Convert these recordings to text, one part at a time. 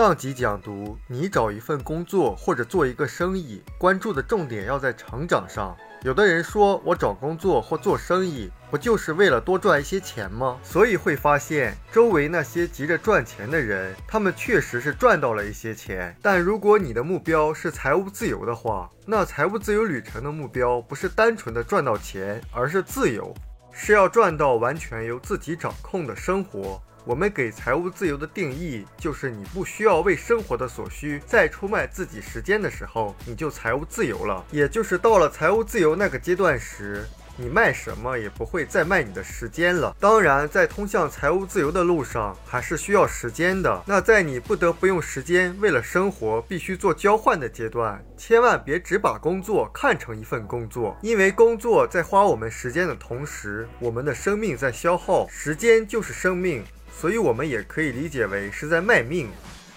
上集讲读，你找一份工作或者做一个生意，关注的重点要在成长上。有的人说，我找工作或做生意，不就是为了多赚一些钱吗？所以会发现，周围那些急着赚钱的人，他们确实是赚到了一些钱。但如果你的目标是财务自由的话，那财务自由旅程的目标不是单纯的赚到钱，而是自由，是要赚到完全由自己掌控的生活。我们给财务自由的定义，就是你不需要为生活的所需再出卖自己时间的时候，你就财务自由了。也就是到了财务自由那个阶段时。你卖什么也不会再卖你的时间了。当然，在通向财务自由的路上，还是需要时间的。那在你不得不用时间为了生活必须做交换的阶段，千万别只把工作看成一份工作，因为工作在花我们时间的同时，我们的生命在消耗。时间就是生命，所以我们也可以理解为是在卖命。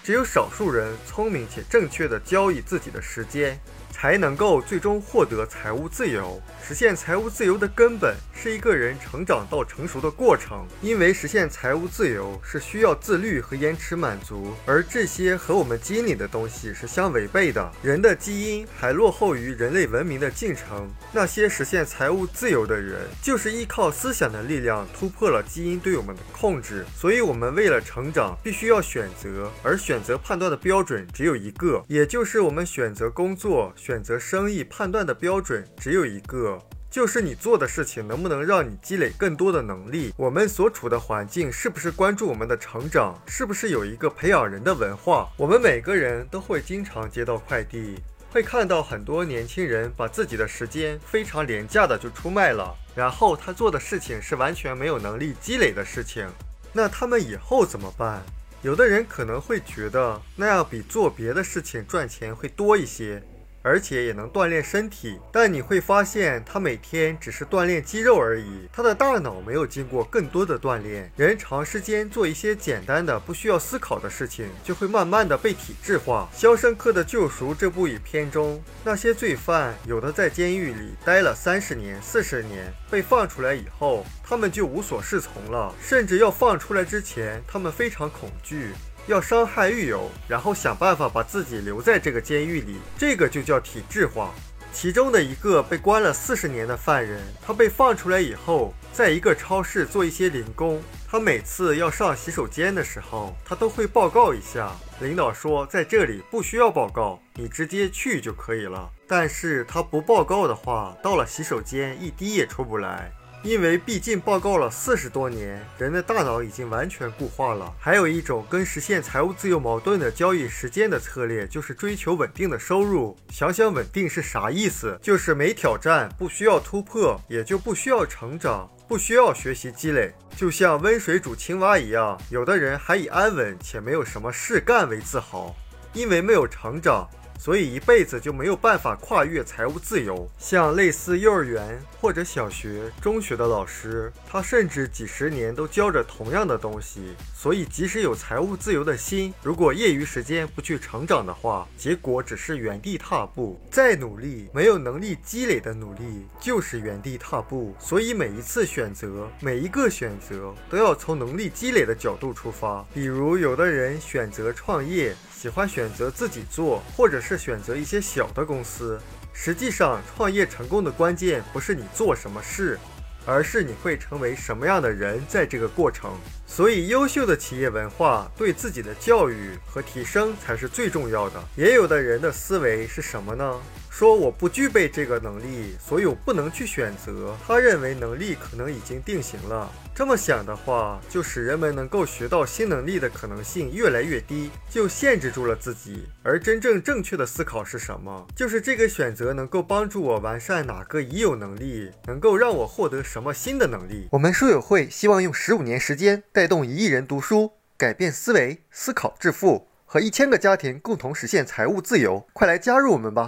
只有少数人聪明且正确的交易自己的时间。才能够最终获得财务自由。实现财务自由的根本是一个人成长到成熟的过程，因为实现财务自由是需要自律和延迟满足，而这些和我们基因里的东西是相违背的。人的基因还落后于人类文明的进程。那些实现财务自由的人，就是依靠思想的力量突破了基因对我们的控制。所以，我们为了成长，必须要选择，而选择判断的标准只有一个，也就是我们选择工作选。选择生意判断的标准只有一个，就是你做的事情能不能让你积累更多的能力。我们所处的环境是不是关注我们的成长？是不是有一个培养人的文化？我们每个人都会经常接到快递，会看到很多年轻人把自己的时间非常廉价的就出卖了，然后他做的事情是完全没有能力积累的事情。那他们以后怎么办？有的人可能会觉得那样比做别的事情赚钱会多一些。而且也能锻炼身体，但你会发现他每天只是锻炼肌肉而已，他的大脑没有经过更多的锻炼。人长时间做一些简单的、不需要思考的事情，就会慢慢的被体制化。《肖申克的救赎》这部影片中，那些罪犯有的在监狱里待了三十年、四十年，被放出来以后，他们就无所适从了，甚至要放出来之前，他们非常恐惧。要伤害狱友，然后想办法把自己留在这个监狱里，这个就叫体制化。其中的一个被关了四十年的犯人，他被放出来以后，在一个超市做一些零工。他每次要上洗手间的时候，他都会报告一下。领导说，在这里不需要报告，你直接去就可以了。但是他不报告的话，到了洗手间一滴也出不来。因为毕竟报告了四十多年，人的大脑已经完全固化了。还有一种跟实现财务自由矛盾的交易时间的策略，就是追求稳定的收入。想想稳定是啥意思？就是没挑战，不需要突破，也就不需要成长，不需要学习积累，就像温水煮青蛙一样。有的人还以安稳且没有什么事干为自豪，因为没有成长。所以一辈子就没有办法跨越财务自由。像类似幼儿园或者小学、中学的老师，他甚至几十年都教着同样的东西。所以即使有财务自由的心，如果业余时间不去成长的话，结果只是原地踏步。再努力，没有能力积累的努力就是原地踏步。所以每一次选择，每一个选择都要从能力积累的角度出发。比如，有的人选择创业。喜欢选择自己做，或者是选择一些小的公司。实际上，创业成功的关键不是你做什么事，而是你会成为什么样的人在这个过程。所以，优秀的企业文化对自己的教育和提升才是最重要的。也有的人的思维是什么呢？说我不具备这个能力，所以我不能去选择。他认为能力可能已经定型了。这么想的话，就使人们能够学到新能力的可能性越来越低，就限制住了自己。而真正正确的思考是什么？就是这个选择能够帮助我完善哪个已有能力，能够让我获得什么新的能力。我们书友会希望用十五年时间带动一亿人读书，改变思维，思考致富，和一千个家庭共同实现财务自由。快来加入我们吧！